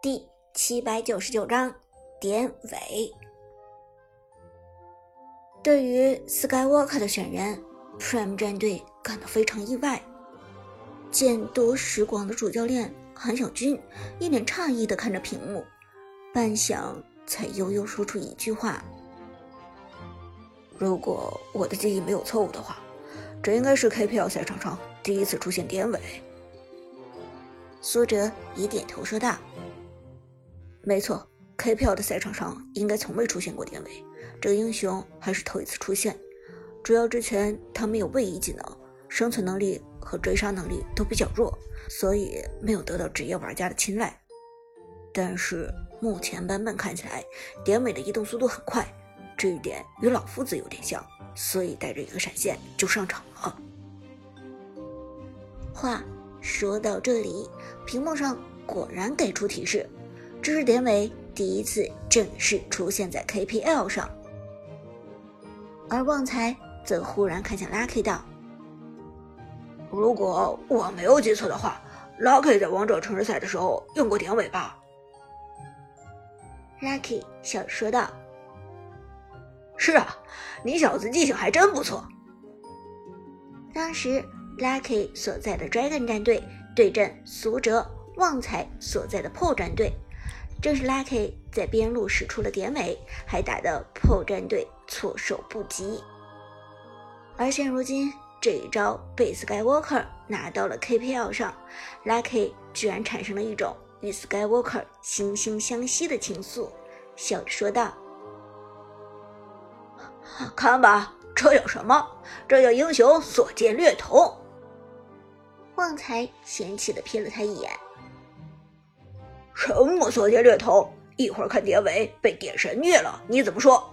第七百九十九章典韦。对于 Skywalker 的选人，Prime 战队感到非常意外。见多识广的主教练韩小军一脸诧异的看着屏幕，半晌才悠悠说出一句话：“如果我的记忆没有错误的话，这应该是 KPL 赛场上第一次出现典韦。”苏哲也点头说道。没错，KPL 的赛场上应该从未出现过典韦，这个英雄还是头一次出现。主要之前他没有位移技能，生存能力和追杀能力都比较弱，所以没有得到职业玩家的青睐。但是目前版本看起来，典韦的移动速度很快，这一点与老夫子有点像，所以带着一个闪现就上场了。话说到这里，屏幕上果然给出提示。这是典韦第一次正式出现在 KPL 上，而旺财则忽然看向 Lucky 道：“如果我没有记错的话，Lucky 在王者城市赛的时候用过典韦吧？”Lucky 笑着说道：“是啊，你小子记性还真不错。”当时 Lucky 所在的 Dragon 战队对阵苏哲、旺财所在的破战队。正是 Lucky 在边路使出了典韦，还打得破战队措手不及。而现如今这一招被 Skywalker 拿到了 KPL 上，Lucky 居然产生了一种与 Skywalker 惺惺相惜的情愫，笑着说道：“看吧，这有什么？这叫英雄所见略同。”旺财嫌弃的瞥了他一眼。什么所见略头？一会儿看典韦被点神虐了，你怎么说？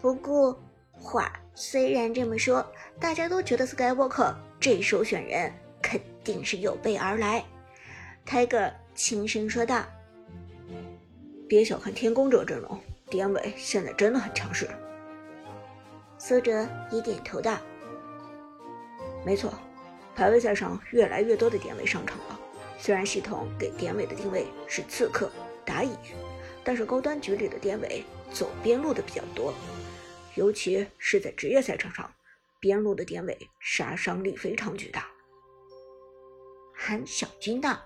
不过话虽然这么说，大家都觉得 Skywalker 这首选人肯定是有备而来。Tiger 轻声说道：“别小看天宫这阵容，典韦现在真的很强势。”苏哲也点头道：“没错，排位赛上越来越多的典韦上场了。”虽然系统给典韦的定位是刺客打野，但是高端局里的典韦走边路的比较多，尤其是在职业赛场上，边路的典韦杀伤力非常巨大。韩小军道：“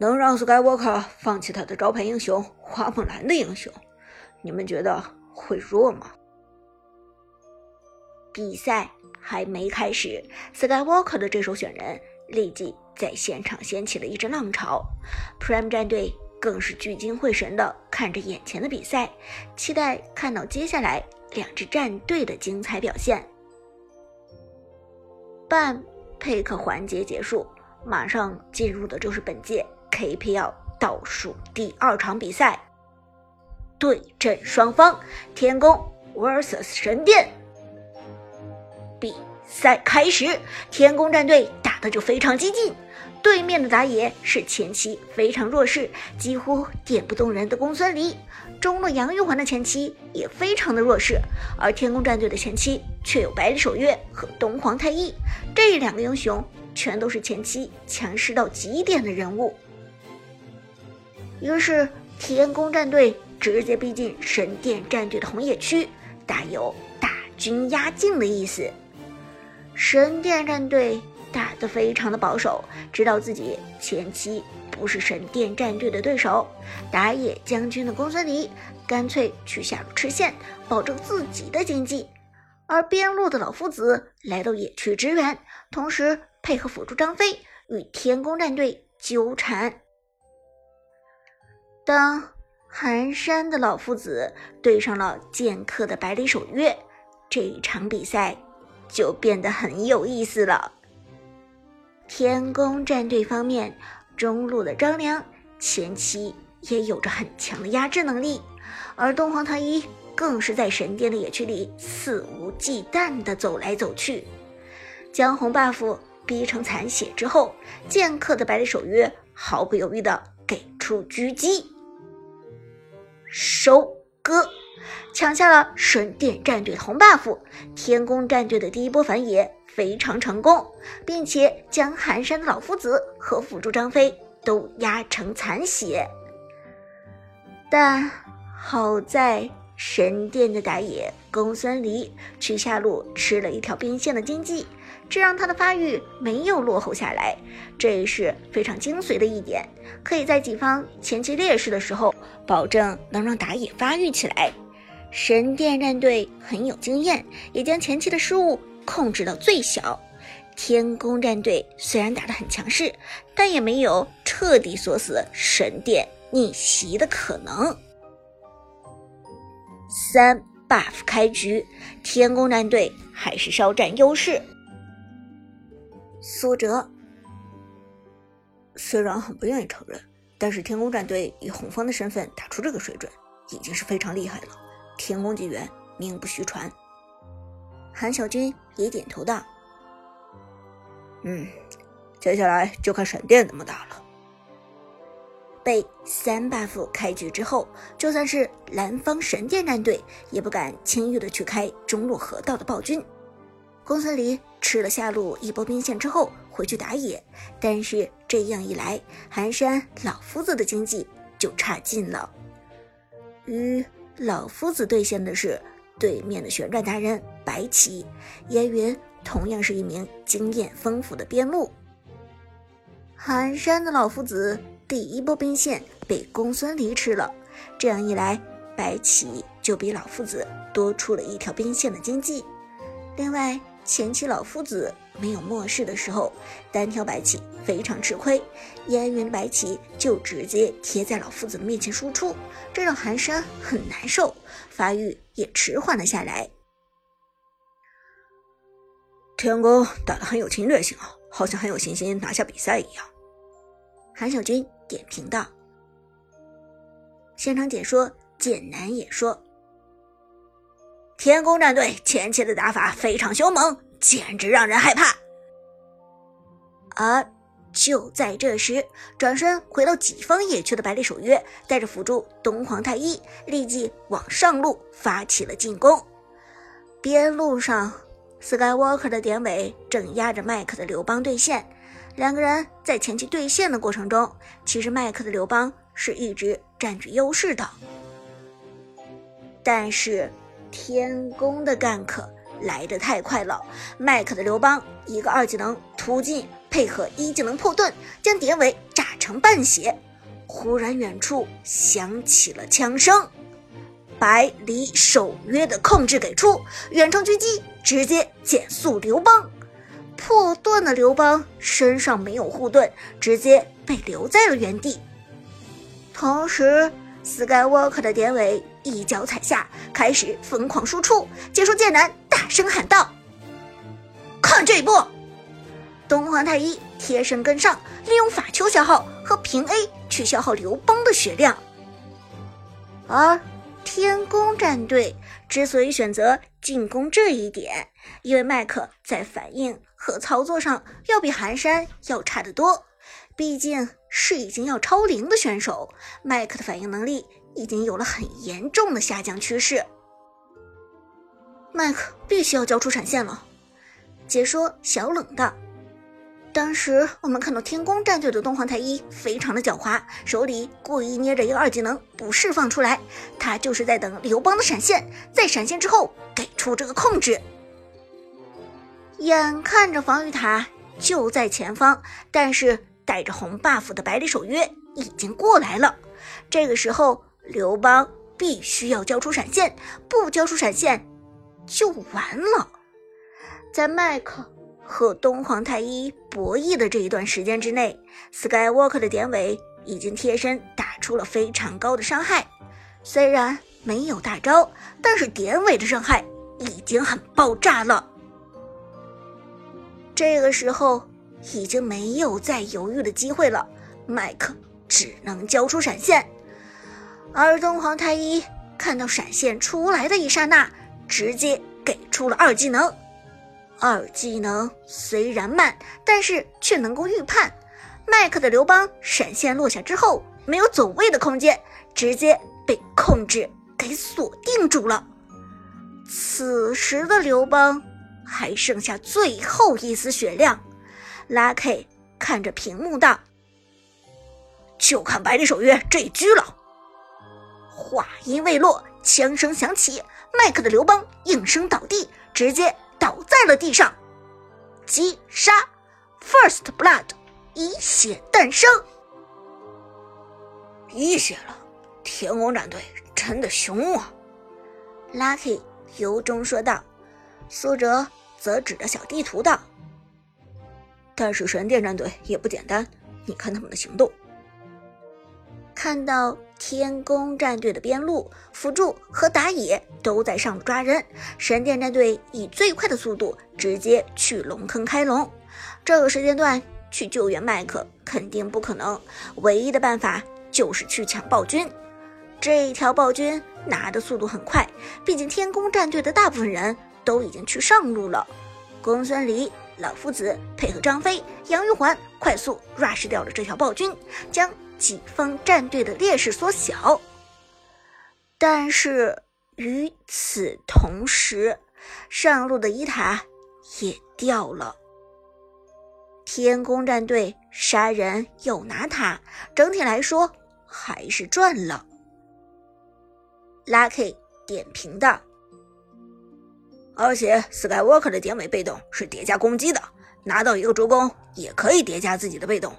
能让 Skywalker 放弃他的招牌英雄花木兰的英雄，你们觉得会弱吗？”比赛还没开始，Skywalker 的这首选人立即。在现场掀起了一阵浪潮，Prime 战队更是聚精会神地看着眼前的比赛，期待看到接下来两支战队的精彩表现。半配克环节结束，马上进入的就是本届 KPL 倒数第二场比赛，对阵双方天宫 vs 神殿。比赛开始，天宫战队打的就非常激进。对面的打野是前期非常弱势，几乎点不动人的公孙离，中路杨玉环的前期也非常的弱势，而天宫战队的前期却有百里守约和东皇太一，这两个英雄全都是前期强势到极点的人物。于是天宫战队直接逼近神殿战队的红野区，大有大军压境的意思。神殿战队。打得非常的保守，知道自己前期不是神殿战队的对手，打野将军的公孙离干脆去下路吃线，保证自己的经济。而边路的老夫子来到野区支援，同时配合辅助张飞与天宫战队纠缠。当寒山的老夫子对上了剑客的百里守约，这一场比赛就变得很有意思了。天宫战队方面，中路的张良前期也有着很强的压制能力，而东皇太一更是在神殿的野区里肆无忌惮地走来走去，将红 buff 逼成残血之后，剑客的百里守约毫不犹豫地给出狙击，收割，抢下了神殿战队的红 buff，天宫战队的第一波反野。非常成功，并且将寒山的老夫子和辅助张飞都压成残血。但好在神殿的打野公孙离去下路吃了一条兵线的经济，这让他的发育没有落后下来，这也是非常精髓的一点，可以在己方前期劣势的时候，保证能让打野发育起来。神殿战队很有经验，也将前期的失误控制到最小。天宫战队虽然打得很强势，但也没有彻底锁死神殿逆袭的可能。三 buff 开局，天宫战队还是稍占优势。苏哲虽然很不愿意承认，但是天宫战队以红方的身份打出这个水准，已经是非常厉害了。天宫纪元名不虚传。韩小军也点头道。嗯，接下来就看闪电怎么打了。被三 buff 开局之后，就算是蓝方神殿战队也不敢轻易的去开中路河道的暴君。公孙离吃了下路一波兵线之后回去打野，但是这样一来，寒山老夫子的经济就差劲了。与老夫子对线的是对面的旋转达人白起，烟云。同样是一名经验丰富的边路，寒山的老夫子第一波兵线被公孙离吃了，这样一来，白起就比老夫子多出了一条兵线的经济。另外，前期老夫子没有末世的时候，单挑白起非常吃亏，烟云白起就直接贴在老夫子的面前输出，这让寒山很难受，发育也迟缓了下来。天宫打得很有侵略性啊，好像很有信心拿下比赛一样。韩小军点评道。现场解说剑南也说：“天宫战队前期的打法非常凶猛，简直让人害怕。”而就在这时，转身回到己方野区的百里守约带着辅助东皇太一，立即往上路发起了进攻。边路上。Skywalker 的典韦正压着麦克的刘邦对线，两个人在前期对线的过程中，其实麦克的刘邦是一直占据优势的。但是天宫的 gank 来得太快了，麦克的刘邦一个二技能突进，配合一技能破盾，将典韦炸成半血。忽然远处响起了枪声。百里守约的控制给出，远程狙击直接减速刘邦，破盾的刘邦身上没有护盾，直接被留在了原地。同时，Skywalker 的典韦一脚踩下，开始疯狂输出。解说剑南大声喊道：“看这一波！”东皇太一贴身跟上，利用法球消耗和平 A 去消耗刘邦的血量，而。天宫战队之所以选择进攻这一点，因为麦克在反应和操作上要比寒山要差得多。毕竟是已经要超龄的选手，麦克的反应能力已经有了很严重的下降趋势。麦克必须要交出闪现了。解说小冷道。当时我们看到天宫战队的东皇太一非常的狡猾，手里故意捏着一个二技能不释放出来，他就是在等刘邦的闪现，在闪现之后给出这个控制。眼看着防御塔就在前方，但是带着红 buff 的百里守约已经过来了，这个时候刘邦必须要交出闪现，不交出闪现就完了。在麦克。和东皇太一博弈的这一段时间之内，Skywalker 的典韦已经贴身打出了非常高的伤害。虽然没有大招，但是典韦的伤害已经很爆炸了。这个时候已经没有再犹豫的机会了，麦克只能交出闪现。而东皇太一看到闪现出来的一刹那，直接给出了二技能。二技能虽然慢，但是却能够预判。麦克的刘邦闪现落下之后，没有走位的空间，直接被控制给锁定住了。此时的刘邦还剩下最后一丝血量，拉 K 看着屏幕道：“就看百里守约这一狙了。话音未落，枪声响起，麦克的刘邦应声倒地，直接倒在了地上。击杀，First Blood，以血诞生。一血了，天宫战队真的凶啊！Lucky 由衷说道。苏哲则指着小地图道：“但是神殿战队也不简单，你看他们的行动。”看到天宫战队的边路辅助和打野都在上路抓人，神殿战队以最快的速度直接去龙坑开龙。这个时间段去救援麦克肯定不可能，唯一的办法就是去抢暴君。这一条暴君拿的速度很快，毕竟天宫战队的大部分人。都已经去上路了，公孙离、老夫子配合张飞、杨玉环快速 rush 掉了这条暴君，将己方战队的劣势缩小。但是与此同时，上路的伊塔也掉了。天宫战队杀人又拿塔，整体来说还是赚了。Lucky 点评道。而且，Skywalker 的典韦被动是叠加攻击的，拿到一个助攻也可以叠加自己的被动。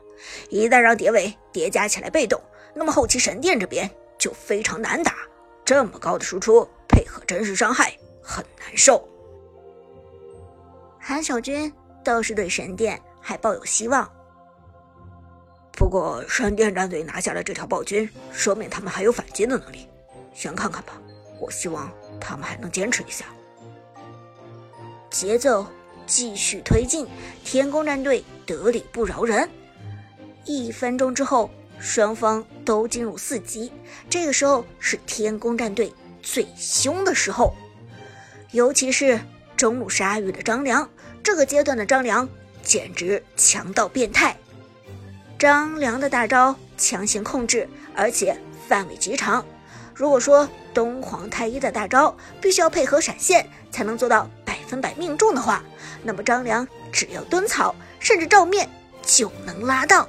一旦让叠尾叠加起来被动，那么后期神殿这边就非常难打。这么高的输出配合真实伤害，很难受。韩小军倒是对神殿还抱有希望。不过，神殿战队拿下了这条暴君，说明他们还有反击的能力。先看看吧，我希望他们还能坚持一下。节奏继续推进，天宫战队得理不饶人。一分钟之后，双方都进入四级。这个时候是天宫战队最凶的时候，尤其是中路鲨鱼的张良。这个阶段的张良简直强到变态。张良的大招强行控制，而且范围极长。如果说东皇太一的大招必须要配合闪现才能做到百。分百命中的话，那么张良只要蹲草，甚至照面就能拉到。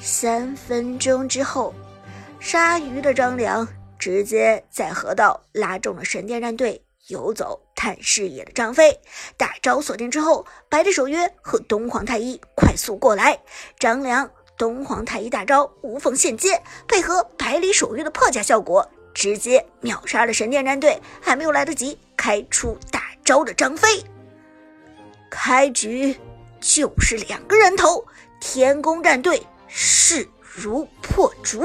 三分钟之后，鲨鱼的张良直接在河道拉中了神殿战队游走探视野的张飞，大招锁定之后，百里守约和东皇太一快速过来，张良东皇太一大招无缝衔接，配合百里守约的破甲效果，直接秒杀了神殿战队，还没有来得及。开出大招的张飞，开局就是两个人头，天宫战队势如破竹。